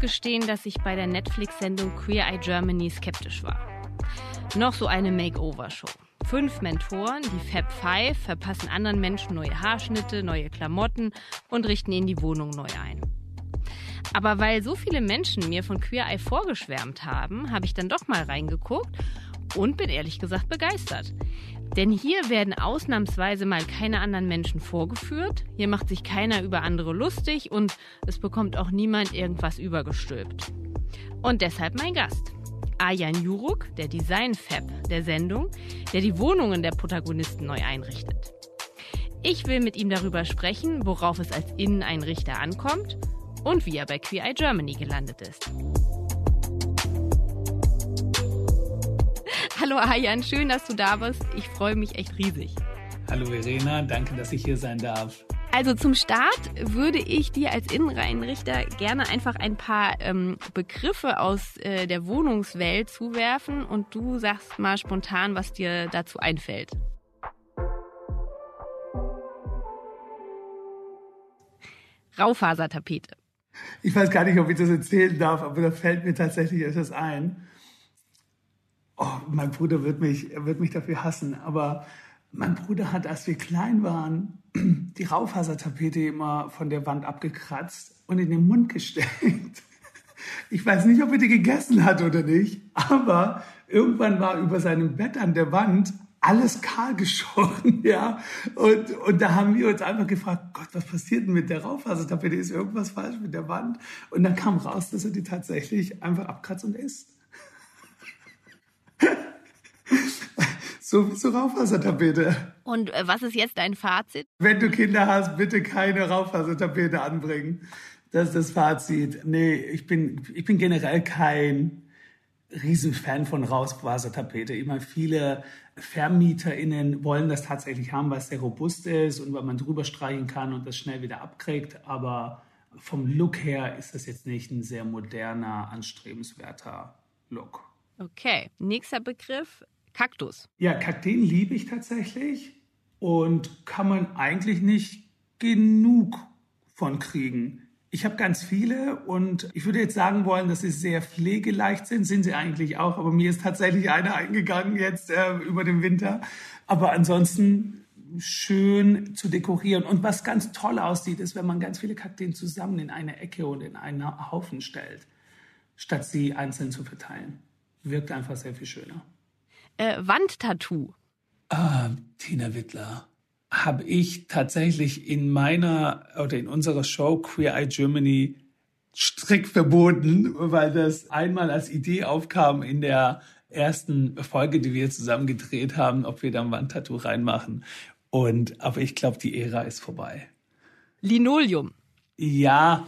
gestehen, dass ich bei der Netflix-Sendung Queer Eye Germany skeptisch war. Noch so eine Makeover-Show. Fünf Mentoren, die Fab Five, verpassen anderen Menschen neue Haarschnitte, neue Klamotten und richten ihnen die Wohnung neu ein. Aber weil so viele Menschen mir von Queer Eye vorgeschwärmt haben, habe ich dann doch mal reingeguckt und bin ehrlich gesagt begeistert. Denn hier werden ausnahmsweise mal keine anderen Menschen vorgeführt, hier macht sich keiner über andere lustig und es bekommt auch niemand irgendwas übergestülpt. Und deshalb mein Gast. Ajan Juruk, der Design-Fab der Sendung, der die Wohnungen der Protagonisten neu einrichtet. Ich will mit ihm darüber sprechen, worauf es als Inneneinrichter ankommt und wie er bei Queer Eye Germany gelandet ist. Hallo Ayan, schön, dass du da bist. Ich freue mich echt riesig. Hallo Verena, danke, dass ich hier sein darf. Also zum Start würde ich dir als Innenreinrichter gerne einfach ein paar ähm, Begriffe aus äh, der Wohnungswelt zuwerfen und du sagst mal spontan, was dir dazu einfällt. Raufasertapete. Ich weiß gar nicht, ob ich das erzählen darf, aber da fällt mir tatsächlich etwas ein. Oh, mein Bruder wird mich, wird mich dafür hassen, aber mein Bruder hat, als wir klein waren, die Raufasertapete immer von der Wand abgekratzt und in den Mund gesteckt. Ich weiß nicht, ob er die gegessen hat oder nicht, aber irgendwann war über seinem Bett an der Wand alles kahl geschoren, ja. Und, und da haben wir uns einfach gefragt, Gott, was passiert denn mit der Raufasertapete? Ist irgendwas falsch mit der Wand? Und dann kam raus, dass er die tatsächlich einfach abkratzt und isst. So wie zur Raufasertapete. Und äh, was ist jetzt dein Fazit? Wenn du Kinder hast, bitte keine Raufasertapete anbringen. Das ist das Fazit. Nee, ich bin, ich bin generell kein Riesenfan von Raufasertapete. Immer viele VermieterInnen wollen das tatsächlich haben, weil es sehr robust ist und weil man drüber streichen kann und das schnell wieder abkriegt. Aber vom Look her ist das jetzt nicht ein sehr moderner, anstrebenswerter Look. Okay, nächster Begriff, Kaktus. Ja, Kakteen liebe ich tatsächlich und kann man eigentlich nicht genug von kriegen. Ich habe ganz viele und ich würde jetzt sagen wollen, dass sie sehr pflegeleicht sind. Sind sie eigentlich auch, aber mir ist tatsächlich eine eingegangen jetzt äh, über den Winter. Aber ansonsten schön zu dekorieren. Und was ganz toll aussieht, ist, wenn man ganz viele Kakteen zusammen in eine Ecke und in einen Haufen stellt, statt sie einzeln zu verteilen. Wirkt einfach sehr viel schöner. Äh, Wandtattoo. Ah, Tina Wittler habe ich tatsächlich in meiner oder in unserer Show Queer Eye Germany strikt verboten, weil das einmal als Idee aufkam in der ersten Folge, die wir zusammen gedreht haben, ob wir da ein Wandtattoo reinmachen. Und aber ich glaube, die Ära ist vorbei. Linoleum. Ja,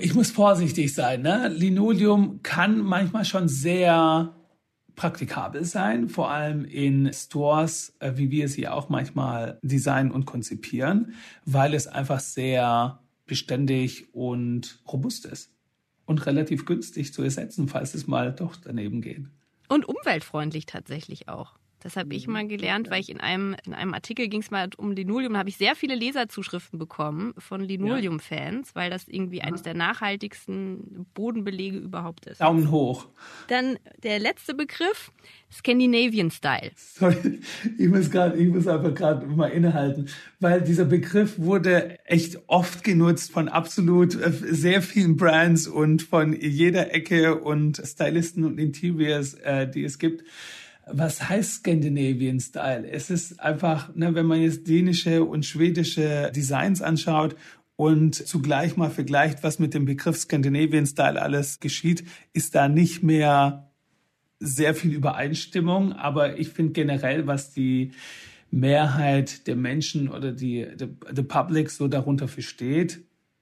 ich muss vorsichtig sein. Ne? Linoleum kann manchmal schon sehr praktikabel sein, vor allem in Stores, äh, wie wir sie auch manchmal designen und konzipieren, weil es einfach sehr beständig und robust ist und relativ günstig zu ersetzen, falls es mal doch daneben geht. Und umweltfreundlich tatsächlich auch. Das habe ich mal gelernt, weil ich in einem, in einem Artikel ging es mal um Linoleum, da habe ich sehr viele Leserzuschriften bekommen von Linoleum-Fans, weil das irgendwie eines der nachhaltigsten Bodenbelege überhaupt ist. Daumen hoch. Dann der letzte Begriff, Scandinavian Style. Sorry, ich muss gerade, ich muss einfach gerade mal innehalten, weil dieser Begriff wurde echt oft genutzt von absolut äh, sehr vielen Brands und von jeder Ecke und Stylisten und Interiors, äh, die es gibt was heißt Scandinavian Style? Es ist einfach, ne, wenn man jetzt dänische und schwedische Designs anschaut und zugleich mal vergleicht, was mit dem Begriff Scandinavian Style alles geschieht, ist da nicht mehr sehr viel Übereinstimmung. Aber ich finde generell, was die Mehrheit der Menschen oder die the, the Public so darunter versteht,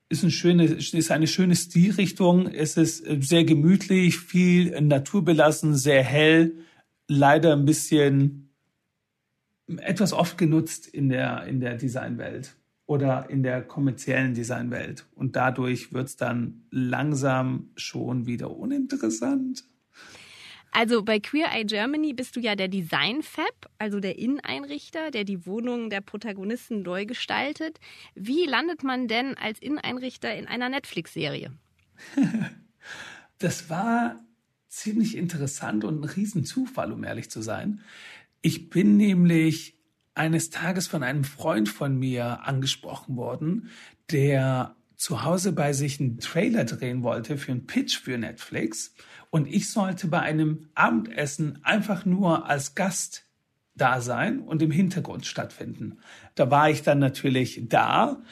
ist, eine schöne, ist eine schöne Stilrichtung. Es ist sehr gemütlich, viel naturbelassen, sehr hell leider ein bisschen etwas oft genutzt in der, in der Designwelt oder in der kommerziellen Designwelt. Und dadurch wird es dann langsam schon wieder uninteressant. Also bei Queer Eye Germany bist du ja der Design-Fab, also der Inneneinrichter, der die Wohnungen der Protagonisten neu gestaltet. Wie landet man denn als Inneneinrichter in einer Netflix-Serie? das war ziemlich interessant und ein Riesenzufall, um ehrlich zu sein. Ich bin nämlich eines Tages von einem Freund von mir angesprochen worden, der zu Hause bei sich einen Trailer drehen wollte für einen Pitch für Netflix und ich sollte bei einem Abendessen einfach nur als Gast da sein und im Hintergrund stattfinden. Da war ich dann natürlich da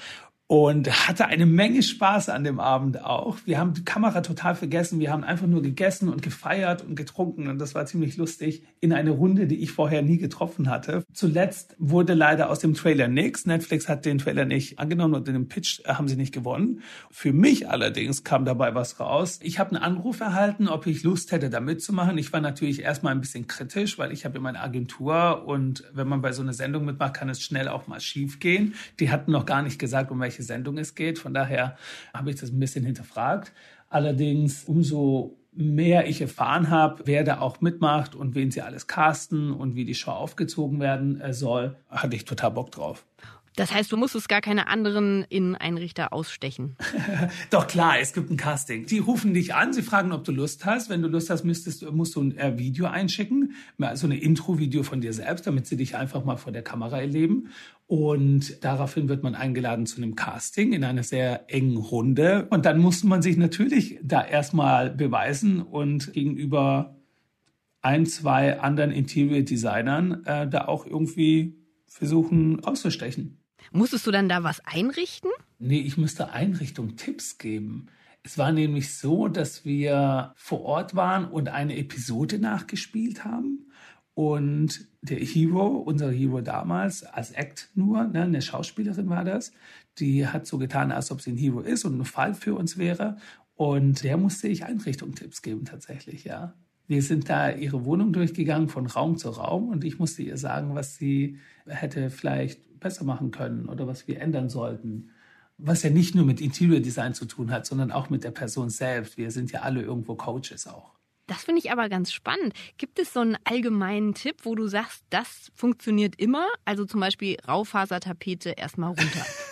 und hatte eine Menge Spaß an dem Abend auch. Wir haben die Kamera total vergessen. Wir haben einfach nur gegessen und gefeiert und getrunken und das war ziemlich lustig in eine Runde, die ich vorher nie getroffen hatte. Zuletzt wurde leider aus dem Trailer nichts. Netflix hat den Trailer nicht angenommen und in dem Pitch haben sie nicht gewonnen. Für mich allerdings kam dabei was raus. Ich habe einen Anruf erhalten, ob ich Lust hätte, da mitzumachen. Ich war natürlich erstmal ein bisschen kritisch, weil ich habe immer eine Agentur und wenn man bei so einer Sendung mitmacht, kann es schnell auch mal schief gehen. Die hatten noch gar nicht gesagt, um welche Sendung es geht. Von daher habe ich das ein bisschen hinterfragt. Allerdings, umso mehr ich erfahren habe, wer da auch mitmacht und wen sie alles casten und wie die Show aufgezogen werden äh, soll, hatte ich total Bock drauf. Das heißt, du musstest gar keine anderen Inneneinrichter ausstechen. Doch klar, es gibt ein Casting. Die rufen dich an, sie fragen, ob du Lust hast. Wenn du Lust hast, müsstest, musst du ein Video einschicken, so eine Intro-Video von dir selbst, damit sie dich einfach mal vor der Kamera erleben. Und daraufhin wird man eingeladen zu einem Casting in einer sehr engen Runde. Und dann muss man sich natürlich da erstmal beweisen und gegenüber ein, zwei anderen Interior Designern äh, da auch irgendwie versuchen auszustechen. Musstest du dann da was einrichten? Nee, ich musste Einrichtung Tipps geben. Es war nämlich so, dass wir vor Ort waren und eine Episode nachgespielt haben. Und der Hero, unser Hero damals, als Act nur, ne, eine Schauspielerin war das, die hat so getan, als ob sie ein Hero ist und ein Fall für uns wäre. Und der musste ich Einrichtungstipps geben tatsächlich, ja. Wir sind da ihre Wohnung durchgegangen von Raum zu Raum und ich musste ihr sagen, was sie hätte vielleicht besser machen können oder was wir ändern sollten. Was ja nicht nur mit Interior Design zu tun hat, sondern auch mit der Person selbst. Wir sind ja alle irgendwo Coaches auch. Das finde ich aber ganz spannend. Gibt es so einen allgemeinen Tipp, wo du sagst, das funktioniert immer? Also zum Beispiel Raufasertapete erstmal runter.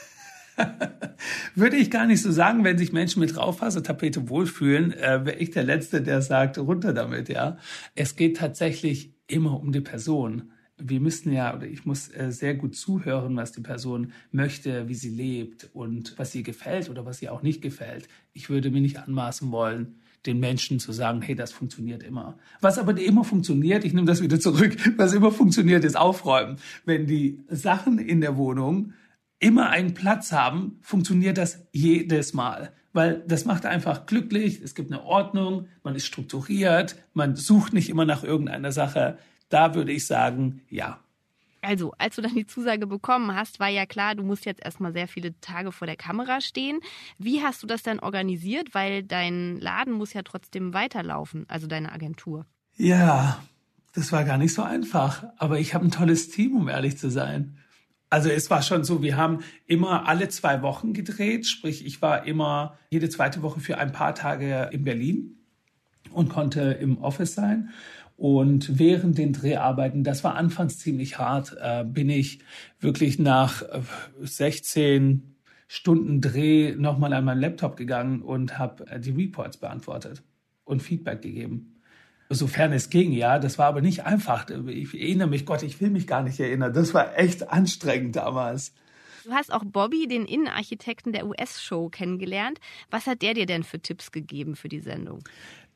Würde ich gar nicht so sagen, wenn sich Menschen mit Raufasertapete wohlfühlen, äh, wäre ich der Letzte, der sagt, runter damit, ja. Es geht tatsächlich immer um die Person. Wir müssen ja, oder ich muss äh, sehr gut zuhören, was die Person möchte, wie sie lebt und was ihr gefällt oder was ihr auch nicht gefällt. Ich würde mir nicht anmaßen wollen, den Menschen zu sagen, hey, das funktioniert immer. Was aber immer funktioniert, ich nehme das wieder zurück, was immer funktioniert, ist aufräumen. Wenn die Sachen in der Wohnung immer einen Platz haben, funktioniert das jedes Mal. Weil das macht einfach glücklich, es gibt eine Ordnung, man ist strukturiert, man sucht nicht immer nach irgendeiner Sache. Da würde ich sagen, ja. Also, als du dann die Zusage bekommen hast, war ja klar, du musst jetzt erstmal sehr viele Tage vor der Kamera stehen. Wie hast du das dann organisiert? Weil dein Laden muss ja trotzdem weiterlaufen, also deine Agentur. Ja, das war gar nicht so einfach. Aber ich habe ein tolles Team, um ehrlich zu sein. Also es war schon so, wir haben immer alle zwei Wochen gedreht, sprich ich war immer jede zweite Woche für ein paar Tage in Berlin und konnte im Office sein. Und während den Dreharbeiten, das war anfangs ziemlich hart, äh, bin ich wirklich nach 16 äh, Stunden Dreh nochmal an meinen Laptop gegangen und habe äh, die Reports beantwortet und Feedback gegeben sofern es ging, ja. Das war aber nicht einfach. Ich erinnere mich, Gott, ich will mich gar nicht erinnern. Das war echt anstrengend damals. Du hast auch Bobby, den Innenarchitekten der US-Show, kennengelernt. Was hat der dir denn für Tipps gegeben für die Sendung?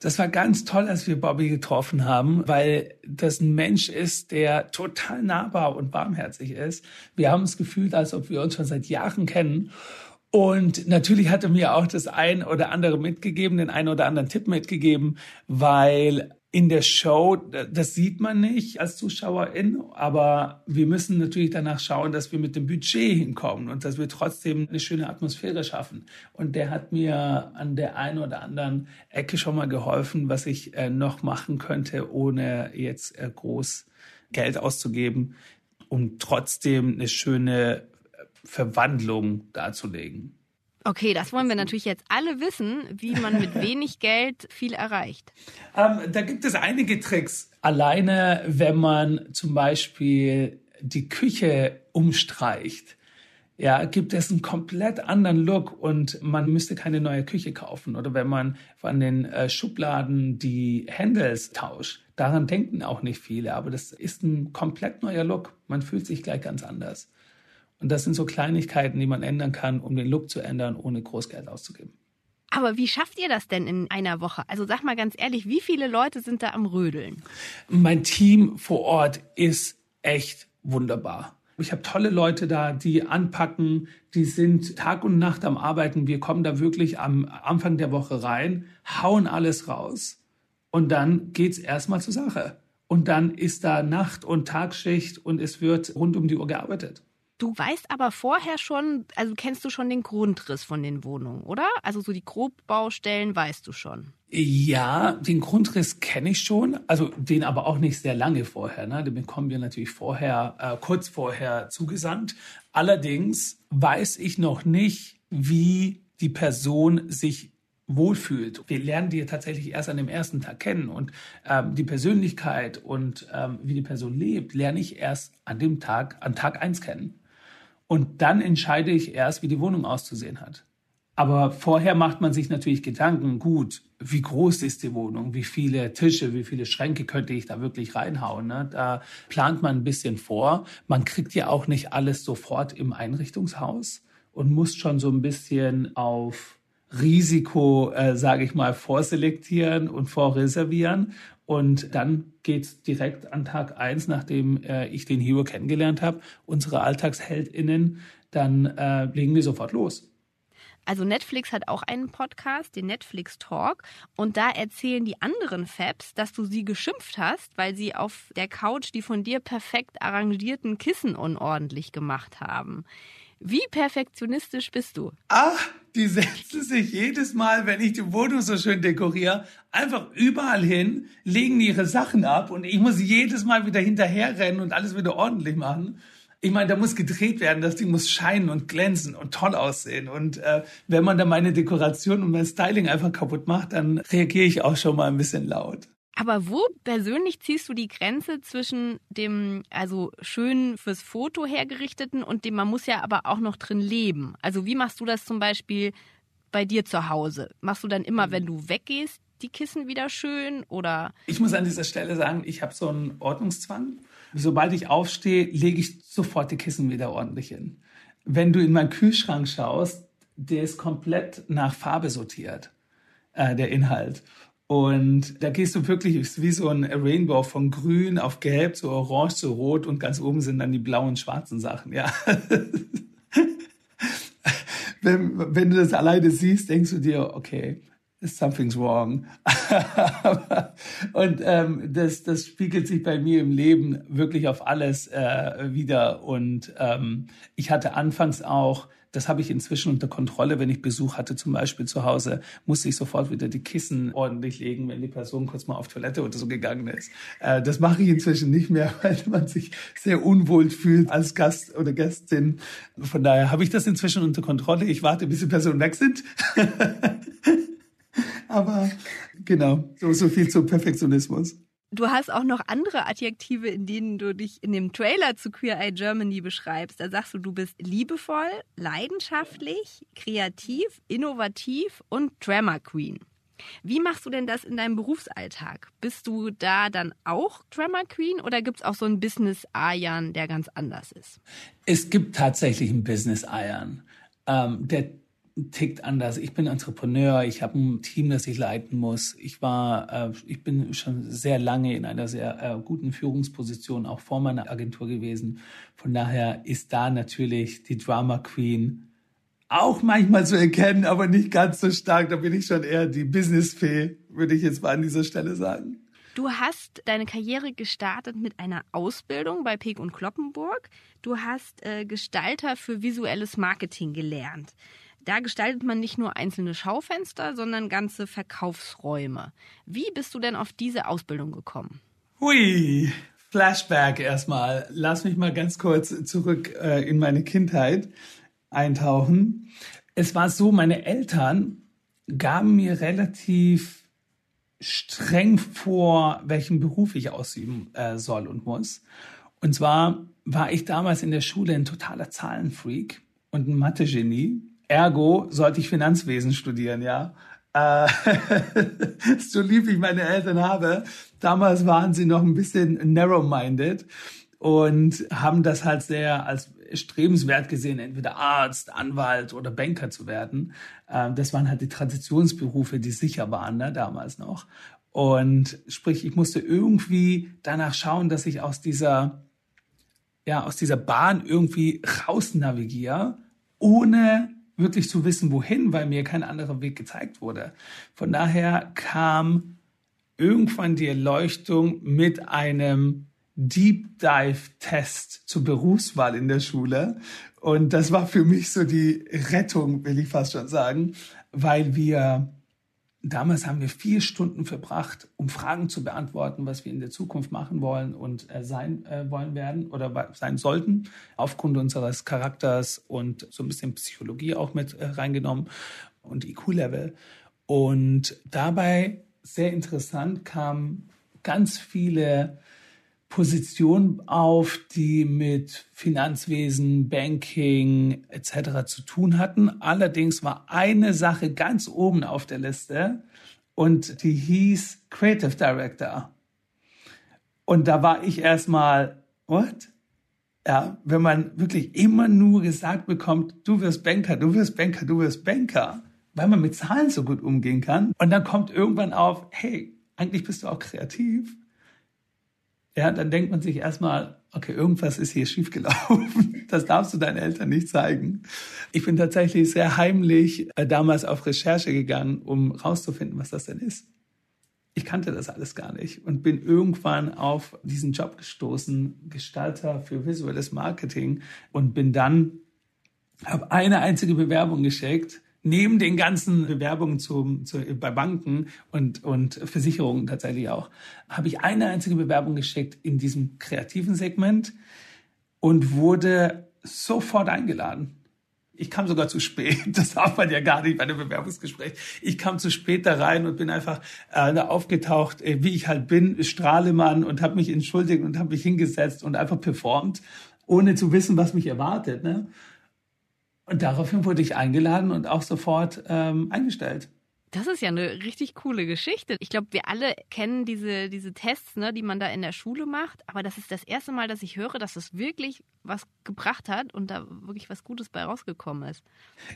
Das war ganz toll, als wir Bobby getroffen haben, weil das ein Mensch ist, der total nahbar und warmherzig ist. Wir haben es gefühlt, als ob wir uns schon seit Jahren kennen. Und natürlich hat er mir auch das ein oder andere mitgegeben, den einen oder anderen Tipp mitgegeben, weil in der Show, das sieht man nicht als Zuschauerin, aber wir müssen natürlich danach schauen, dass wir mit dem Budget hinkommen und dass wir trotzdem eine schöne Atmosphäre schaffen. Und der hat mir an der einen oder anderen Ecke schon mal geholfen, was ich äh, noch machen könnte, ohne jetzt äh, groß Geld auszugeben, um trotzdem eine schöne äh, Verwandlung darzulegen. Okay, das wollen wir natürlich jetzt alle wissen, wie man mit wenig Geld viel erreicht. Ähm, da gibt es einige Tricks. Alleine, wenn man zum Beispiel die Küche umstreicht. ja, gibt es einen komplett anderen Look und man müsste keine neue Küche kaufen. Oder wenn man von den äh, Schubladen die Handles tauscht, daran denken auch nicht viele, aber das ist ein komplett neuer Look. Man fühlt sich gleich ganz anders. Und das sind so Kleinigkeiten, die man ändern kann, um den Look zu ändern, ohne Großgeld auszugeben. Aber wie schafft ihr das denn in einer Woche? Also sag mal ganz ehrlich, wie viele Leute sind da am Rödeln? Mein Team vor Ort ist echt wunderbar. Ich habe tolle Leute da, die anpacken, die sind Tag und Nacht am Arbeiten. Wir kommen da wirklich am Anfang der Woche rein, hauen alles raus und dann geht's erstmal zur Sache. Und dann ist da Nacht- und Tagschicht und es wird rund um die Uhr gearbeitet. Du weißt aber vorher schon, also kennst du schon den Grundriss von den Wohnungen, oder? Also so die Grobbaustellen weißt du schon. Ja, den Grundriss kenne ich schon, also den aber auch nicht sehr lange vorher. Ne? Den bekommen wir natürlich vorher, äh, kurz vorher zugesandt. Allerdings weiß ich noch nicht, wie die Person sich wohlfühlt. Wir lernen die tatsächlich erst an dem ersten Tag kennen und ähm, die Persönlichkeit und ähm, wie die Person lebt, lerne ich erst an dem Tag, an Tag eins kennen. Und dann entscheide ich erst, wie die Wohnung auszusehen hat. Aber vorher macht man sich natürlich Gedanken, gut, wie groß ist die Wohnung, wie viele Tische, wie viele Schränke könnte ich da wirklich reinhauen. Ne? Da plant man ein bisschen vor. Man kriegt ja auch nicht alles sofort im Einrichtungshaus und muss schon so ein bisschen auf Risiko, äh, sage ich mal, vorselektieren und vorreservieren. Und dann geht's direkt an Tag eins, nachdem äh, ich den Hero kennengelernt habe, unsere AlltagsheldInnen, dann äh, legen wir sofort los. Also Netflix hat auch einen Podcast, den Netflix Talk, und da erzählen die anderen Fabs, dass du sie geschimpft hast, weil sie auf der Couch die von dir perfekt arrangierten Kissen unordentlich gemacht haben. Wie perfektionistisch bist du? Ach, die setzen sich jedes Mal, wenn ich die Wohnung so schön dekoriere, einfach überall hin, legen ihre Sachen ab und ich muss jedes Mal wieder hinterherrennen und alles wieder ordentlich machen. Ich meine, da muss gedreht werden, das Ding muss scheinen und glänzen und toll aussehen. Und äh, wenn man da meine Dekoration und mein Styling einfach kaputt macht, dann reagiere ich auch schon mal ein bisschen laut. Aber wo persönlich ziehst du die Grenze zwischen dem, also schön fürs Foto hergerichteten und dem, man muss ja aber auch noch drin leben? Also wie machst du das zum Beispiel bei dir zu Hause? Machst du dann immer, wenn du weggehst, die Kissen wieder schön oder? Ich muss an dieser Stelle sagen, ich habe so einen Ordnungszwang. Sobald ich aufstehe, lege ich sofort die Kissen wieder ordentlich hin. Wenn du in meinen Kühlschrank schaust, der ist komplett nach Farbe sortiert, äh, der Inhalt. Und da gehst du wirklich, wie so ein Rainbow von grün auf gelb zu orange zu rot und ganz oben sind dann die blauen, schwarzen Sachen, ja. wenn, wenn du das alleine siehst, denkst du dir, okay, something's wrong. und ähm, das, das spiegelt sich bei mir im Leben wirklich auf alles äh, wieder. Und ähm, ich hatte anfangs auch das habe ich inzwischen unter Kontrolle. Wenn ich Besuch hatte, zum Beispiel zu Hause, musste ich sofort wieder die Kissen ordentlich legen, wenn die Person kurz mal auf Toilette oder so gegangen ist. Äh, das mache ich inzwischen nicht mehr, weil man sich sehr unwohl fühlt als Gast oder Gästin. Von daher habe ich das inzwischen unter Kontrolle. Ich warte, bis die Personen weg sind. Aber genau, so, so viel zum Perfektionismus. Du hast auch noch andere Adjektive, in denen du dich in dem Trailer zu Queer Eye Germany beschreibst. Da sagst du, du bist liebevoll, leidenschaftlich, kreativ, innovativ und Drama Queen. Wie machst du denn das in deinem Berufsalltag? Bist du da dann auch Drama Queen oder gibt es auch so einen Business Ayan, der ganz anders ist? Es gibt tatsächlich einen Business Ayan. Ähm, der tickt anders. Ich bin Entrepreneur, ich habe ein Team, das ich leiten muss. Ich war, äh, ich bin schon sehr lange in einer sehr äh, guten Führungsposition, auch vor meiner Agentur gewesen. Von daher ist da natürlich die Drama Queen auch manchmal zu erkennen, aber nicht ganz so stark. Da bin ich schon eher die Business-Fee, würde ich jetzt mal an dieser Stelle sagen. Du hast deine Karriere gestartet mit einer Ausbildung bei Peek und Kloppenburg. Du hast äh, Gestalter für visuelles Marketing gelernt. Da gestaltet man nicht nur einzelne Schaufenster, sondern ganze Verkaufsräume. Wie bist du denn auf diese Ausbildung gekommen? Hui, Flashback erstmal. Lass mich mal ganz kurz zurück äh, in meine Kindheit eintauchen. Es war so, meine Eltern gaben mir relativ streng vor, welchen Beruf ich ausüben äh, soll und muss. Und zwar war ich damals in der Schule ein totaler Zahlenfreak und ein Mathe-Genie. Ergo sollte ich Finanzwesen studieren, ja. Äh, so lieb ich meine Eltern habe. Damals waren sie noch ein bisschen narrow-minded und haben das halt sehr als strebenswert gesehen, entweder Arzt, Anwalt oder Banker zu werden. Ähm, das waren halt die Traditionsberufe, die sicher waren ne, damals noch. Und sprich, ich musste irgendwie danach schauen, dass ich aus dieser, ja, aus dieser Bahn irgendwie raus navigiere, ohne wirklich zu wissen, wohin, weil mir kein anderer Weg gezeigt wurde. Von daher kam irgendwann die Erleuchtung mit einem Deep Dive Test zur Berufswahl in der Schule. Und das war für mich so die Rettung, will ich fast schon sagen, weil wir damals haben wir vier Stunden verbracht, um Fragen zu beantworten, was wir in der Zukunft machen wollen und äh, sein äh, wollen werden oder sein sollten, aufgrund unseres Charakters und so ein bisschen Psychologie auch mit äh, reingenommen und IQ-Level. Und dabei, sehr interessant, kamen ganz viele Position auf, die mit Finanzwesen, Banking etc. zu tun hatten. Allerdings war eine Sache ganz oben auf der Liste und die hieß Creative Director. Und da war ich erstmal, what? Ja, wenn man wirklich immer nur gesagt bekommt, du wirst Banker, du wirst Banker, du wirst Banker, weil man mit Zahlen so gut umgehen kann. Und dann kommt irgendwann auf, hey, eigentlich bist du auch kreativ ja, dann denkt man sich erstmal, okay, irgendwas ist hier schiefgelaufen. Das darfst du deinen Eltern nicht zeigen. Ich bin tatsächlich sehr heimlich äh, damals auf Recherche gegangen, um rauszufinden, was das denn ist. Ich kannte das alles gar nicht und bin irgendwann auf diesen Job gestoßen, Gestalter für visuelles Marketing und bin dann, habe eine einzige Bewerbung geschickt neben den ganzen Bewerbungen zum, zu, bei Banken und, und Versicherungen tatsächlich auch, habe ich eine einzige Bewerbung geschickt in diesem kreativen Segment und wurde sofort eingeladen. Ich kam sogar zu spät. Das darf man ja gar nicht bei einem Bewerbungsgespräch. Ich kam zu spät da rein und bin einfach äh, aufgetaucht, äh, wie ich halt bin, Strahlemann und habe mich entschuldigt und habe mich hingesetzt und einfach performt, ohne zu wissen, was mich erwartet. Ne? Und daraufhin wurde ich eingeladen und auch sofort ähm, eingestellt. Das ist ja eine richtig coole Geschichte. Ich glaube, wir alle kennen diese, diese Tests, ne, die man da in der Schule macht. Aber das ist das erste Mal, dass ich höre, dass es wirklich was gebracht hat und da wirklich was Gutes bei rausgekommen ist.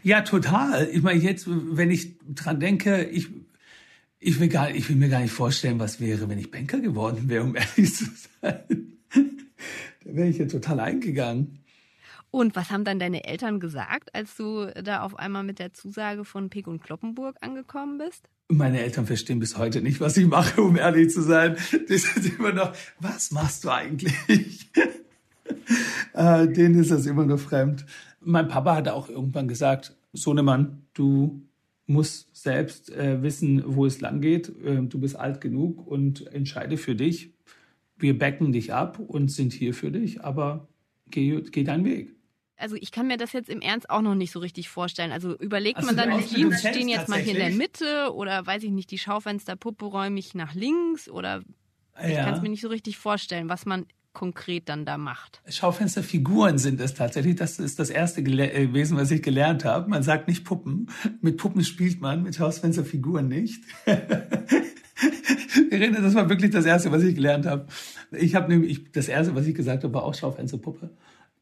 Ja, total. Ich meine, jetzt, wenn ich dran denke, ich, ich, will gar, ich will mir gar nicht vorstellen, was wäre, wenn ich Banker geworden wäre, um ehrlich zu sein. da wäre ich ja total eingegangen. Und was haben dann deine Eltern gesagt, als du da auf einmal mit der Zusage von Pick und Kloppenburg angekommen bist? Meine Eltern verstehen bis heute nicht, was ich mache, um ehrlich zu sein. Die sind immer noch, was machst du eigentlich? äh, denen ist das immer nur fremd. Mein Papa hat auch irgendwann gesagt, Sohnemann, du musst selbst äh, wissen, wo es lang geht. Äh, du bist alt genug und entscheide für dich. Wir backen dich ab und sind hier für dich, aber geh, geh deinen Weg also ich kann mir das jetzt im Ernst auch noch nicht so richtig vorstellen. Also überlegt also man dann, die Jeans stehen jetzt mal hier in der Mitte oder weiß ich nicht, die Schaufensterpuppe räume ich nach links oder ja. ich kann es mir nicht so richtig vorstellen, was man konkret dann da macht. Schaufensterfiguren sind es tatsächlich. Das ist das erste äh, gewesen, was ich gelernt habe. Man sagt nicht Puppen. Mit Puppen spielt man, mit Schaufensterfiguren nicht. Irene, das war wirklich das erste, was ich gelernt habe. Ich habe nämlich, das erste, was ich gesagt habe, war auch Schaufensterpuppe.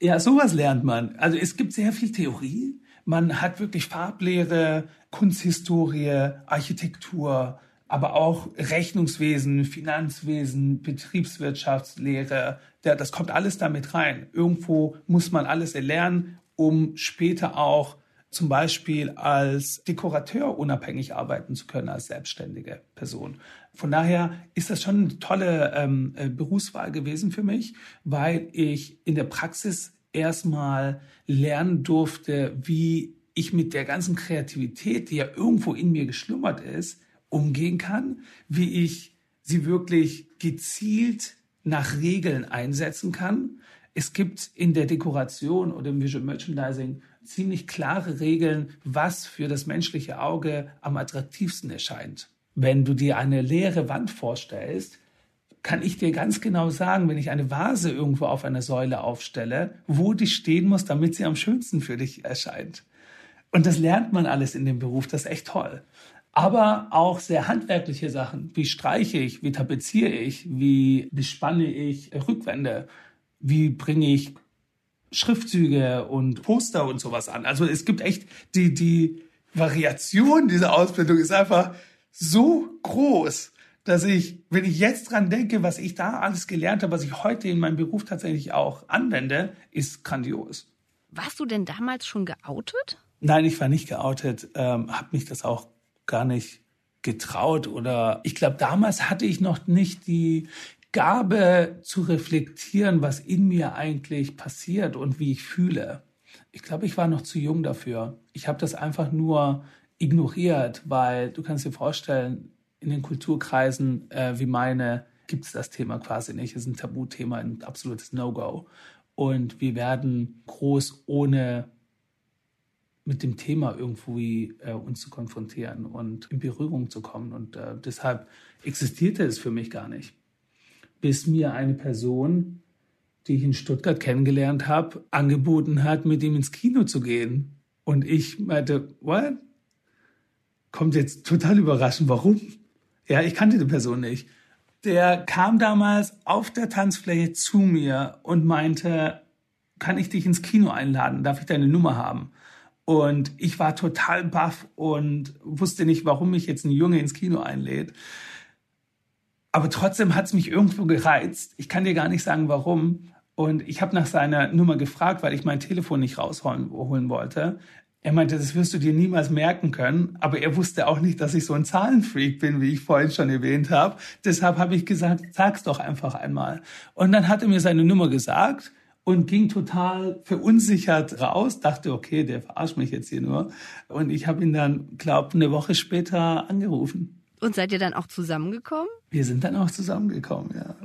Ja, sowas lernt man. Also es gibt sehr viel Theorie. Man hat wirklich Farblehre, Kunsthistorie, Architektur, aber auch Rechnungswesen, Finanzwesen, Betriebswirtschaftslehre. Das kommt alles damit rein. Irgendwo muss man alles erlernen, um später auch zum Beispiel als Dekorateur unabhängig arbeiten zu können als selbstständige Person. Von daher ist das schon eine tolle ähm, äh, Berufswahl gewesen für mich, weil ich in der Praxis erstmal lernen durfte, wie ich mit der ganzen Kreativität, die ja irgendwo in mir geschlummert ist, umgehen kann, wie ich sie wirklich gezielt nach Regeln einsetzen kann. Es gibt in der Dekoration oder im Visual Merchandising ziemlich klare Regeln, was für das menschliche Auge am attraktivsten erscheint. Wenn du dir eine leere Wand vorstellst, kann ich dir ganz genau sagen, wenn ich eine Vase irgendwo auf einer Säule aufstelle, wo die stehen muss, damit sie am schönsten für dich erscheint. Und das lernt man alles in dem Beruf, das ist echt toll. Aber auch sehr handwerkliche Sachen. Wie streiche ich? Wie tapeziere ich? Wie bespanne ich Rückwände? Wie bringe ich Schriftzüge und Poster und sowas an? Also es gibt echt die, die Variation dieser Ausbildung ist einfach so groß dass ich, wenn ich jetzt dran denke, was ich da alles gelernt habe, was ich heute in meinem Beruf tatsächlich auch anwende, ist grandios. Warst du denn damals schon geoutet? Nein, ich war nicht geoutet, ähm, habe mich das auch gar nicht getraut oder ich glaube, damals hatte ich noch nicht die Gabe zu reflektieren, was in mir eigentlich passiert und wie ich fühle. Ich glaube, ich war noch zu jung dafür. Ich habe das einfach nur ignoriert, weil du kannst dir vorstellen, in den Kulturkreisen äh, wie meine gibt es das Thema quasi nicht. Es ist ein Tabuthema, ein absolutes No-Go. Und wir werden groß ohne mit dem Thema irgendwie äh, uns zu konfrontieren und in Berührung zu kommen. Und äh, deshalb existierte es für mich gar nicht. Bis mir eine Person, die ich in Stuttgart kennengelernt habe, angeboten hat, mit ihm ins Kino zu gehen. Und ich meinte, what? Kommt jetzt total überraschend, warum? Ja, ich kannte die Person nicht. Der kam damals auf der Tanzfläche zu mir und meinte, kann ich dich ins Kino einladen? Darf ich deine Nummer haben? Und ich war total baff und wusste nicht, warum mich jetzt ein Junge ins Kino einlädt. Aber trotzdem hat es mich irgendwo gereizt. Ich kann dir gar nicht sagen, warum. Und ich habe nach seiner Nummer gefragt, weil ich mein Telefon nicht rausholen wollte. Er meinte, das wirst du dir niemals merken können, aber er wusste auch nicht, dass ich so ein Zahlenfreak bin, wie ich vorhin schon erwähnt habe. Deshalb habe ich gesagt, sag's doch einfach einmal. Und dann hat er mir seine Nummer gesagt und ging total verunsichert raus, dachte, okay, der verarscht mich jetzt hier nur. Und ich habe ihn dann, glaub, eine Woche später angerufen. Und seid ihr dann auch zusammengekommen? Wir sind dann auch zusammengekommen, ja.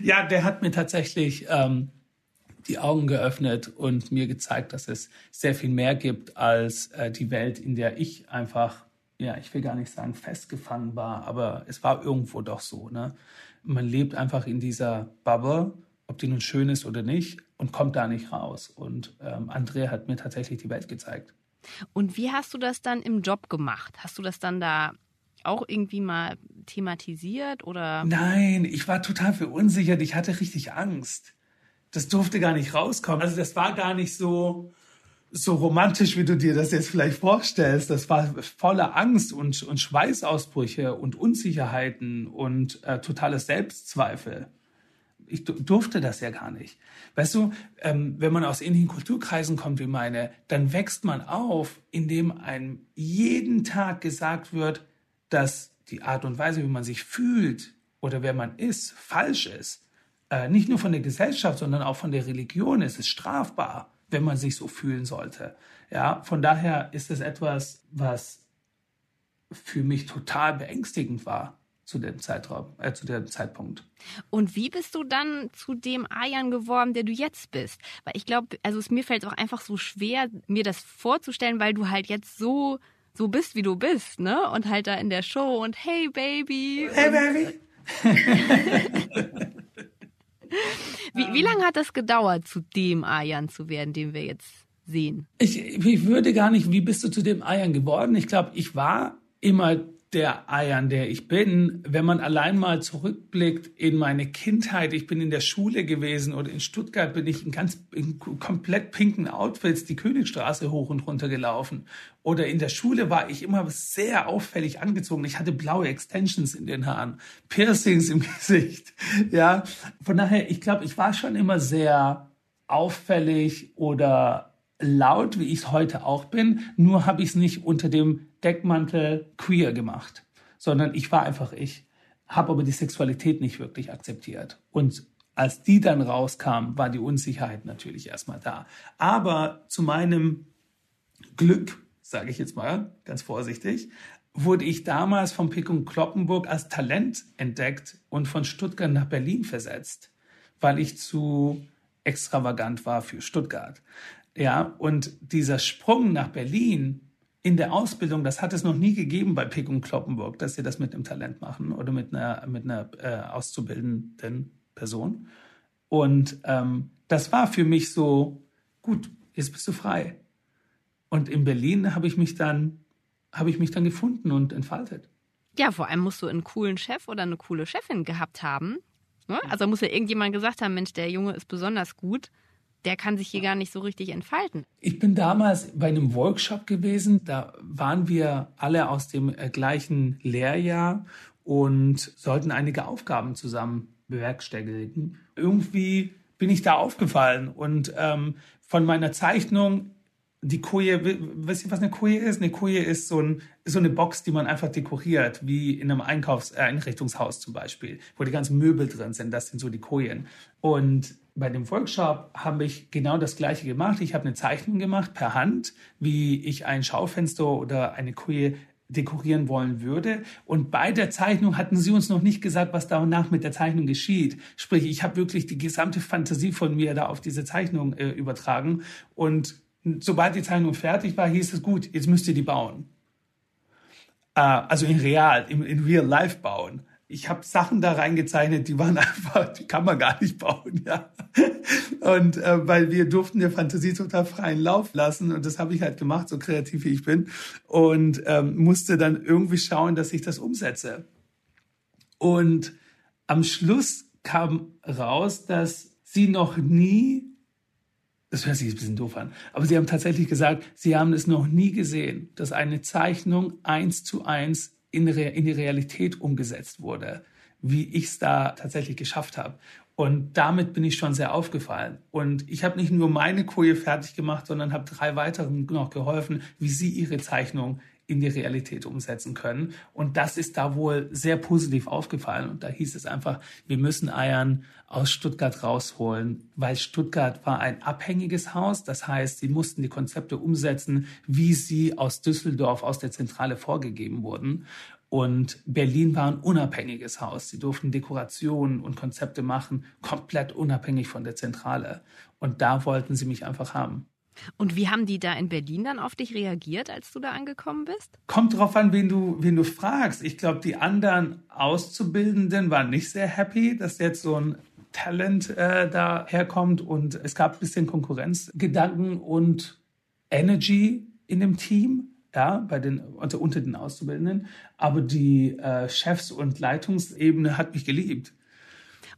ja, der hat mir tatsächlich ähm, die Augen geöffnet und mir gezeigt, dass es sehr viel mehr gibt als äh, die Welt, in der ich einfach, ja, ich will gar nicht sagen festgefangen war, aber es war irgendwo doch so. Ne? Man lebt einfach in dieser Bubble, ob die nun schön ist oder nicht, und kommt da nicht raus. Und ähm, Andrea hat mir tatsächlich die Welt gezeigt. Und wie hast du das dann im Job gemacht? Hast du das dann da auch irgendwie mal thematisiert oder? Nein, ich war total verunsichert. Ich hatte richtig Angst das durfte gar nicht rauskommen. Also das war gar nicht so, so romantisch, wie du dir das jetzt vielleicht vorstellst. Das war voller Angst und, und Schweißausbrüche und Unsicherheiten und äh, totales Selbstzweifel. Ich durfte das ja gar nicht. Weißt du, ähm, wenn man aus ähnlichen Kulturkreisen kommt wie meine, dann wächst man auf, indem einem jeden Tag gesagt wird, dass die Art und Weise, wie man sich fühlt oder wer man ist, falsch ist äh, nicht nur von der Gesellschaft, sondern auch von der Religion ist es strafbar, wenn man sich so fühlen sollte. Ja, von daher ist es etwas, was für mich total beängstigend war zu dem Zeitraum, äh, zu dem Zeitpunkt. Und wie bist du dann zu dem Ayan geworden, der du jetzt bist? Weil ich glaube, also es mir fällt auch einfach so schwer, mir das vorzustellen, weil du halt jetzt so so bist, wie du bist, ne? Und halt da in der Show und hey Baby. Hey Baby. Wie, wie lange hat das gedauert, zu dem Ayan zu werden, den wir jetzt sehen? Ich, ich würde gar nicht, wie bist du zu dem Ayan geworden? Ich glaube, ich war immer der Eiern, der ich bin, wenn man allein mal zurückblickt in meine Kindheit, ich bin in der Schule gewesen oder in Stuttgart bin ich in ganz in komplett pinken Outfits die Königstraße hoch und runter gelaufen. Oder in der Schule war ich immer sehr auffällig angezogen. Ich hatte blaue Extensions in den Haaren, Piercings im Gesicht. Ja, von daher, ich glaube, ich war schon immer sehr auffällig oder laut, wie ich es heute auch bin. Nur habe ich es nicht unter dem Deckmantel queer gemacht, sondern ich war einfach ich, habe aber die Sexualität nicht wirklich akzeptiert. Und als die dann rauskam, war die Unsicherheit natürlich erstmal da. Aber zu meinem Glück, sage ich jetzt mal ganz vorsichtig, wurde ich damals vom Pickung Kloppenburg als Talent entdeckt und von Stuttgart nach Berlin versetzt, weil ich zu extravagant war für Stuttgart. Ja, und dieser Sprung nach Berlin in der Ausbildung, das hat es noch nie gegeben bei Pick und Kloppenburg, dass sie das mit einem Talent machen oder mit einer, mit einer äh, auszubildenden Person. Und ähm, das war für mich so, gut, jetzt bist du frei. Und in Berlin habe ich mich dann, habe ich mich dann gefunden und entfaltet. Ja, vor allem musst du einen coolen Chef oder eine coole Chefin gehabt haben. Ne? Also muss ja irgendjemand gesagt haben, Mensch, der Junge ist besonders gut. Der kann sich hier gar nicht so richtig entfalten. Ich bin damals bei einem Workshop gewesen. Da waren wir alle aus dem äh, gleichen Lehrjahr und sollten einige Aufgaben zusammen bewerkstelligen. Irgendwie bin ich da aufgefallen und ähm, von meiner Zeichnung die Koje, wisst ihr, was eine Koje ist? Eine Koje ist so, ein, so eine Box, die man einfach dekoriert, wie in einem Einkaufseinrichtungshaus zum Beispiel, wo die ganzen Möbel drin sind. Das sind so die Kojen. Und bei dem Workshop habe ich genau das Gleiche gemacht. Ich habe eine Zeichnung gemacht per Hand, wie ich ein Schaufenster oder eine Koje dekorieren wollen würde. Und bei der Zeichnung hatten sie uns noch nicht gesagt, was danach mit der Zeichnung geschieht. Sprich, ich habe wirklich die gesamte Fantasie von mir da auf diese Zeichnung äh, übertragen. Und sobald die Zeichnung fertig war, hieß es gut, jetzt müsst ihr die bauen. Äh, also in real, in, in real life bauen ich habe Sachen da reingezeichnet, die waren einfach, die kann man gar nicht bauen, ja. Und äh, weil wir durften der Fantasie total freien Lauf lassen und das habe ich halt gemacht, so kreativ wie ich bin und ähm, musste dann irgendwie schauen, dass ich das umsetze. Und am Schluss kam raus, dass sie noch nie das hört sich ein bisschen doof an. Aber sie haben tatsächlich gesagt, sie haben es noch nie gesehen, dass eine Zeichnung eins zu eins in, in die Realität umgesetzt wurde, wie ich es da tatsächlich geschafft habe. Und damit bin ich schon sehr aufgefallen. Und ich habe nicht nur meine Koje fertig gemacht, sondern habe drei weiteren noch geholfen, wie sie ihre Zeichnung in die Realität umsetzen können. Und das ist da wohl sehr positiv aufgefallen. Und da hieß es einfach, wir müssen Eiern aus Stuttgart rausholen, weil Stuttgart war ein abhängiges Haus. Das heißt, sie mussten die Konzepte umsetzen, wie sie aus Düsseldorf, aus der Zentrale vorgegeben wurden. Und Berlin war ein unabhängiges Haus. Sie durften Dekorationen und Konzepte machen, komplett unabhängig von der Zentrale. Und da wollten sie mich einfach haben. Und wie haben die da in Berlin dann auf dich reagiert, als du da angekommen bist? Kommt drauf an, wen du, wen du fragst. Ich glaube, die anderen Auszubildenden waren nicht sehr happy, dass jetzt so ein Talent äh, da herkommt und es gab ein bisschen Konkurrenzgedanken und Energy in dem Team, ja, bei den unter, unter den Auszubildenden. Aber die äh, Chefs- und Leitungsebene hat mich geliebt.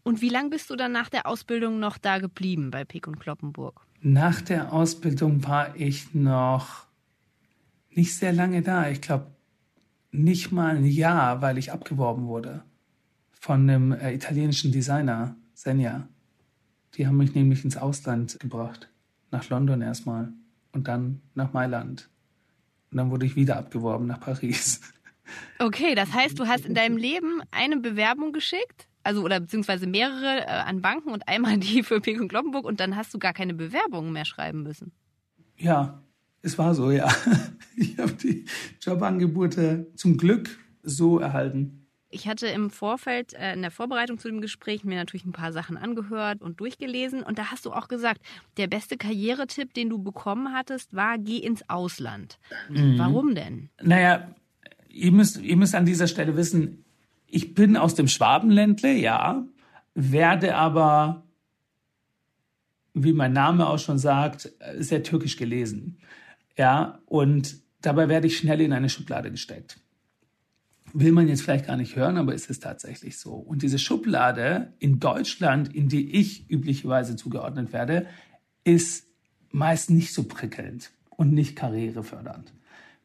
Und wie lange bist du dann nach der Ausbildung noch da geblieben bei Pick und Kloppenburg? Nach der Ausbildung war ich noch nicht sehr lange da. Ich glaube, nicht mal ein Jahr, weil ich abgeworben wurde von einem äh, italienischen Designer, Senja. Die haben mich nämlich ins Ausland gebracht. Nach London erstmal und dann nach Mailand. Und dann wurde ich wieder abgeworben nach Paris. Okay, das heißt, du hast in deinem Leben eine Bewerbung geschickt? Also oder beziehungsweise mehrere äh, an Banken und einmal die für Pink und Kloppenburg und dann hast du gar keine Bewerbungen mehr schreiben müssen. Ja, es war so, ja. Ich habe die Jobangebote zum Glück so erhalten. Ich hatte im Vorfeld äh, in der Vorbereitung zu dem Gespräch mir natürlich ein paar Sachen angehört und durchgelesen und da hast du auch gesagt, der beste Karrieretipp, den du bekommen hattest, war geh ins Ausland. Mhm. Warum denn? Naja, ihr müsst, ihr müsst an dieser Stelle wissen, ich bin aus dem Schwabenländle, ja, werde aber, wie mein Name auch schon sagt, sehr türkisch gelesen. Ja, und dabei werde ich schnell in eine Schublade gesteckt. Will man jetzt vielleicht gar nicht hören, aber ist es tatsächlich so. Und diese Schublade in Deutschland, in die ich üblicherweise zugeordnet werde, ist meist nicht so prickelnd und nicht karrierefördernd.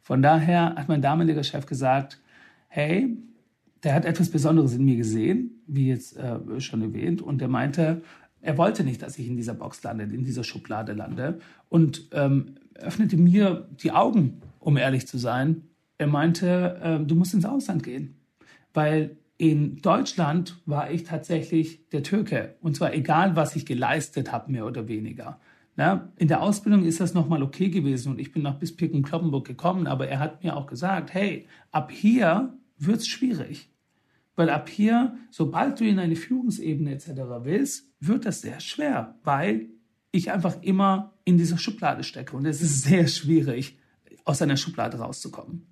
Von daher hat mein damaliger Chef gesagt, hey, der hat etwas Besonderes in mir gesehen, wie jetzt äh, schon erwähnt, und der meinte, er wollte nicht, dass ich in dieser Box lande, in dieser Schublade lande, und ähm, öffnete mir die Augen, um ehrlich zu sein. Er meinte, äh, du musst ins Ausland gehen, weil in Deutschland war ich tatsächlich der Türke, und zwar egal, was ich geleistet habe, mehr oder weniger. Na, in der Ausbildung ist das nochmal okay gewesen und ich bin nach bis Picken-Kloppenburg gekommen, aber er hat mir auch gesagt, hey, ab hier wird es schwierig. Weil ab hier, sobald du in eine Führungsebene etc. willst, wird das sehr schwer, weil ich einfach immer in dieser Schublade stecke und es ist sehr schwierig, aus einer Schublade rauszukommen.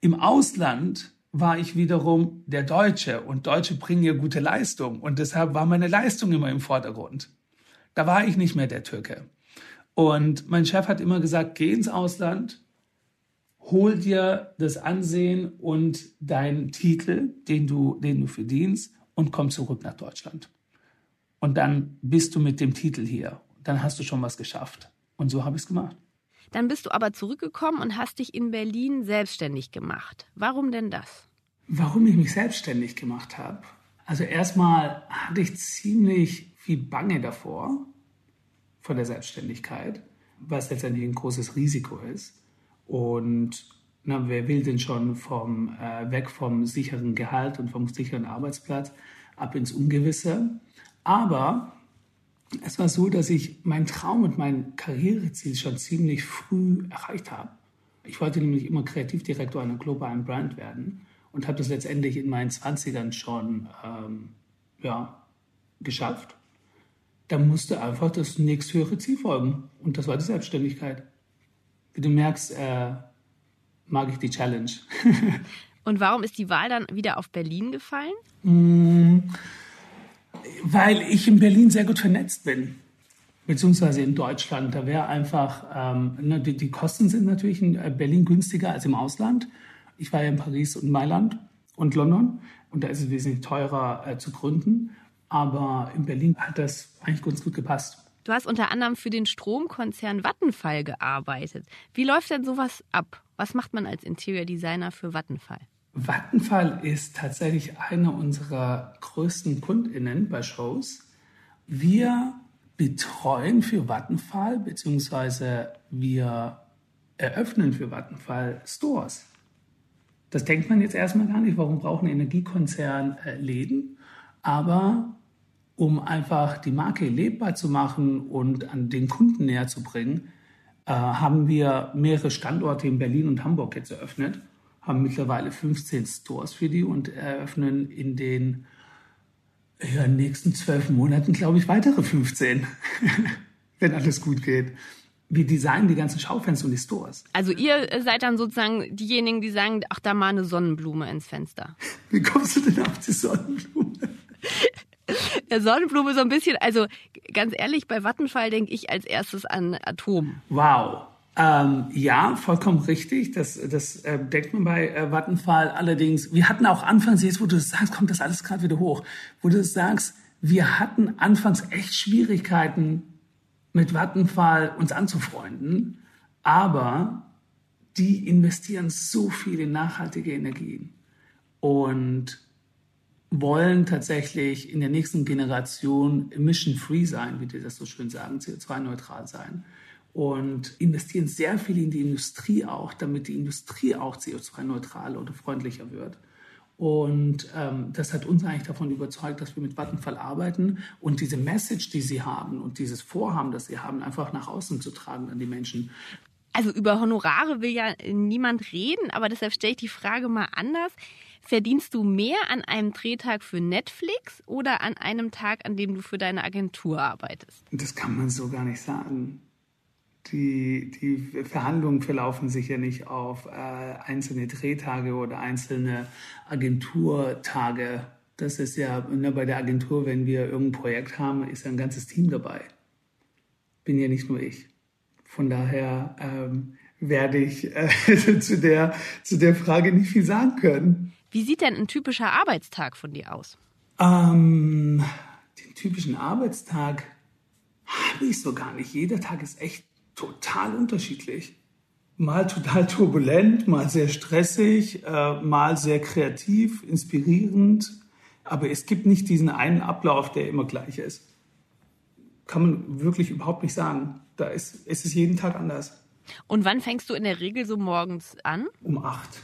Im Ausland war ich wiederum der Deutsche und Deutsche bringen ja gute Leistung und deshalb war meine Leistung immer im Vordergrund. Da war ich nicht mehr der Türke. Und mein Chef hat immer gesagt, geh ins Ausland, hol dir das Ansehen und deinen Titel, den du, den du verdienst und komm zurück nach Deutschland. Und dann bist du mit dem Titel hier. Dann hast du schon was geschafft. Und so habe ich es gemacht. Dann bist du aber zurückgekommen und hast dich in Berlin selbstständig gemacht. Warum denn das? Warum ich mich selbstständig gemacht habe? Also erstmal hatte ich ziemlich viel Bange davor, von der Selbstständigkeit, was letztendlich ein großes Risiko ist. Und na, wer will denn schon vom, äh, weg vom sicheren Gehalt und vom sicheren Arbeitsplatz ab ins Ungewisse? Aber es war so, dass ich meinen Traum und mein Karriereziel schon ziemlich früh erreicht habe. Ich wollte nämlich immer Kreativdirektor einer globalen Brand werden und habe das letztendlich in meinen 20ern schon ähm, ja, geschafft. Da musste einfach das nächsthöhere Ziel folgen und das war die Selbstständigkeit. Wie du merkst, äh, mag ich die Challenge. und warum ist die Wahl dann wieder auf Berlin gefallen? Mm, weil ich in Berlin sehr gut vernetzt bin beziehungsweise in Deutschland. Da wäre einfach, ähm, ne, die, die, Kosten sind natürlich in äh, Berlin günstiger als im Ausland. Ich war ja in Paris und Mailand und London und da ist es wesentlich teurer äh, zu gründen. Aber in Berlin hat das eigentlich ganz gut gepasst. Du hast unter anderem für den Stromkonzern Vattenfall gearbeitet. Wie läuft denn sowas ab? Was macht man als Interior Designer für Vattenfall? Vattenfall ist tatsächlich einer unserer größten KundInnen bei Shows. Wir betreuen für Vattenfall, beziehungsweise wir eröffnen für Vattenfall Stores. Das denkt man jetzt erstmal gar nicht, warum braucht ein Energiekonzern Läden? Aber um einfach die Marke lebbar zu machen und an den Kunden näher zu bringen, äh, haben wir mehrere Standorte in Berlin und Hamburg jetzt eröffnet, haben mittlerweile 15 Stores für die und eröffnen in den ja, nächsten zwölf Monaten, glaube ich, weitere 15, wenn alles gut geht. Wir designen die ganzen Schaufenster und die Stores. Also ihr seid dann sozusagen diejenigen, die sagen, ach, da mal eine Sonnenblume ins Fenster. Wie kommst du denn auf die Sonnenblume? Der Sonnenblume so ein bisschen, also ganz ehrlich, bei Vattenfall denke ich als erstes an Atom. Wow. Ähm, ja, vollkommen richtig. Das, das äh, denkt man bei äh, Vattenfall. Allerdings, wir hatten auch anfangs, jetzt wo du sagst, kommt das alles gerade wieder hoch, wo du sagst, wir hatten anfangs echt Schwierigkeiten mit Vattenfall uns anzufreunden, aber die investieren so viel in nachhaltige Energien und wollen tatsächlich in der nächsten Generation emission-free sein, wie die das so schön sagen, CO2-neutral sein und investieren sehr viel in die Industrie auch, damit die Industrie auch CO2-neutral oder freundlicher wird. Und ähm, das hat uns eigentlich davon überzeugt, dass wir mit Vattenfall arbeiten und diese Message, die sie haben und dieses Vorhaben, das sie haben, einfach nach außen zu tragen an die Menschen. Also über Honorare will ja niemand reden, aber deshalb stelle ich die Frage mal anders. Verdienst du mehr an einem Drehtag für Netflix oder an einem Tag, an dem du für deine Agentur arbeitest? Das kann man so gar nicht sagen die, die Verhandlungen verlaufen sicher nicht auf äh, einzelne Drehtage oder einzelne Agenturtage. Das ist ja ne, bei der Agentur, wenn wir irgendein Projekt haben, ist ja ein ganzes Team dabei. Bin ja nicht nur ich. Von daher ähm, werde ich äh, zu, der, zu der Frage nicht viel sagen können. Wie sieht denn ein typischer Arbeitstag von dir aus? Ähm, den typischen Arbeitstag habe ich so gar nicht. Jeder Tag ist echt total unterschiedlich. Mal total turbulent, mal sehr stressig, äh, mal sehr kreativ, inspirierend. Aber es gibt nicht diesen einen Ablauf, der immer gleich ist. Kann man wirklich überhaupt nicht sagen. Da ist, ist es jeden Tag anders. Und wann fängst du in der Regel so morgens an? Um acht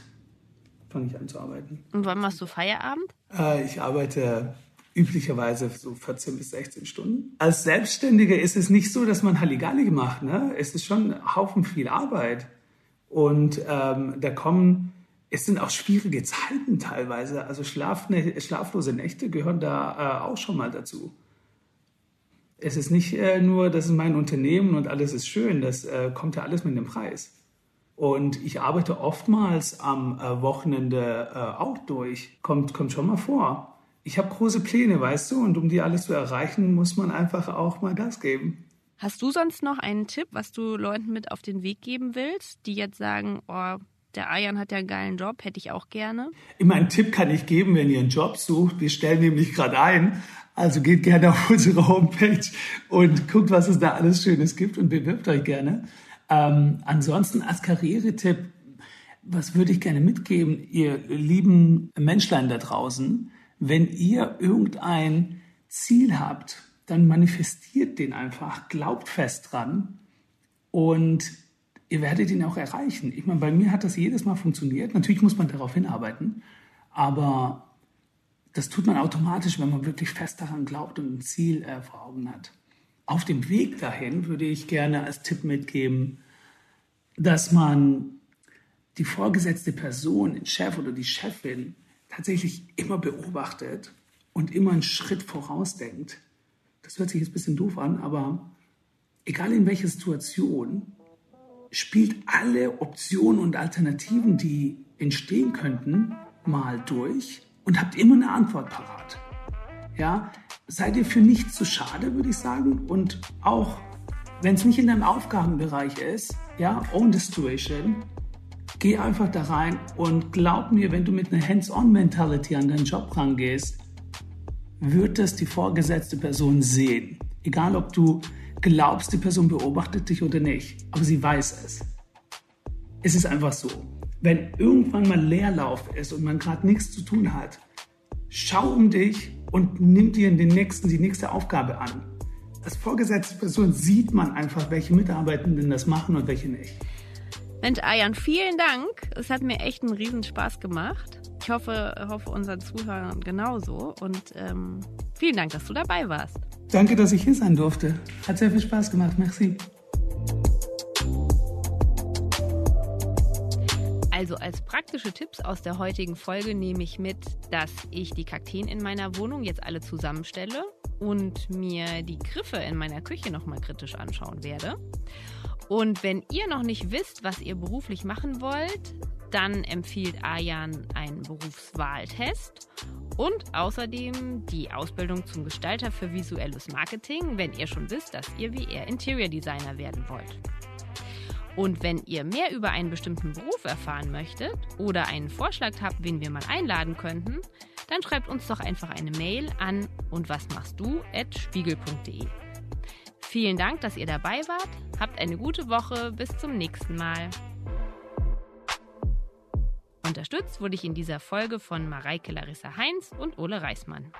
fange ich an zu arbeiten. Und wann machst du Feierabend? Äh, ich arbeite üblicherweise so 14 bis 16 Stunden. Als Selbstständiger ist es nicht so, dass man Halligalli macht. Ne? Es ist schon ein Haufen viel Arbeit. Und ähm, da kommen, es sind auch schwierige Zeiten teilweise. Also Schlafne schlaflose Nächte gehören da äh, auch schon mal dazu. Es ist nicht äh, nur, das ist mein Unternehmen und alles ist schön. Das äh, kommt ja alles mit dem Preis. Und ich arbeite oftmals am äh, Wochenende äh, auch durch. Kommt, kommt schon mal vor. Ich habe große Pläne, weißt du, und um die alles zu erreichen, muss man einfach auch mal Gas geben. Hast du sonst noch einen Tipp, was du Leuten mit auf den Weg geben willst, die jetzt sagen, oh, der Ayan hat ja einen geilen Job, hätte ich auch gerne? Immer einen Tipp kann ich geben, wenn ihr einen Job sucht. Wir stellen nämlich gerade ein. Also geht gerne auf unsere Homepage und guckt, was es da alles Schönes gibt und bewirbt euch gerne. Ähm, ansonsten als Karrieretipp, was würde ich gerne mitgeben, ihr lieben Menschlein da draußen, wenn ihr irgendein Ziel habt, dann manifestiert den einfach, glaubt fest dran und ihr werdet ihn auch erreichen. Ich meine, bei mir hat das jedes Mal funktioniert. Natürlich muss man darauf hinarbeiten, aber das tut man automatisch, wenn man wirklich fest daran glaubt und ein Ziel äh, vor Augen hat. Auf dem Weg dahin würde ich gerne als Tipp mitgeben, dass man die vorgesetzte Person, den Chef oder die Chefin, tatsächlich immer beobachtet und immer einen Schritt vorausdenkt. Das hört sich jetzt ein bisschen doof an, aber egal in welcher Situation, spielt alle Optionen und Alternativen, die entstehen könnten, mal durch und habt immer eine Antwort parat. Ja, seid ihr für nichts zu schade, würde ich sagen. Und auch wenn es nicht in deinem Aufgabenbereich ist, ja, own the situation, geh einfach da rein und glaub mir, wenn du mit einer Hands-on-Mentality an deinen Job rangehst, wird das die vorgesetzte Person sehen. Egal, ob du glaubst, die Person beobachtet dich oder nicht, aber sie weiß es. Es ist einfach so. Wenn irgendwann mal Leerlauf ist und man gerade nichts zu tun hat, schau um dich und nimm dir den nächsten, die nächste Aufgabe an. Als vorgesetzte Person sieht man einfach, welche Mitarbeitenden das machen und welche nicht. Mensch, Ayan, vielen Dank. Es hat mir echt einen Riesenspaß gemacht. Ich hoffe, hoffe unseren Zuhörern genauso. Und ähm, vielen Dank, dass du dabei warst. Danke, dass ich hier sein durfte. Hat sehr viel Spaß gemacht. Merci. Also als praktische Tipps aus der heutigen Folge nehme ich mit, dass ich die Kakteen in meiner Wohnung jetzt alle zusammenstelle und mir die Griffe in meiner Küche nochmal kritisch anschauen werde. Und wenn ihr noch nicht wisst, was ihr beruflich machen wollt, dann empfiehlt Ayan einen Berufswahltest und außerdem die Ausbildung zum Gestalter für visuelles Marketing, wenn ihr schon wisst, dass ihr wie er Interior Designer werden wollt. Und wenn ihr mehr über einen bestimmten Beruf erfahren möchtet oder einen Vorschlag habt, wen wir mal einladen könnten, dann schreibt uns doch einfach eine Mail an und was machst du at spiegel.de. Vielen Dank, dass ihr dabei wart. Habt eine gute Woche. Bis zum nächsten Mal. Unterstützt wurde ich in dieser Folge von Mareike Larissa Heinz und Ole Reismann.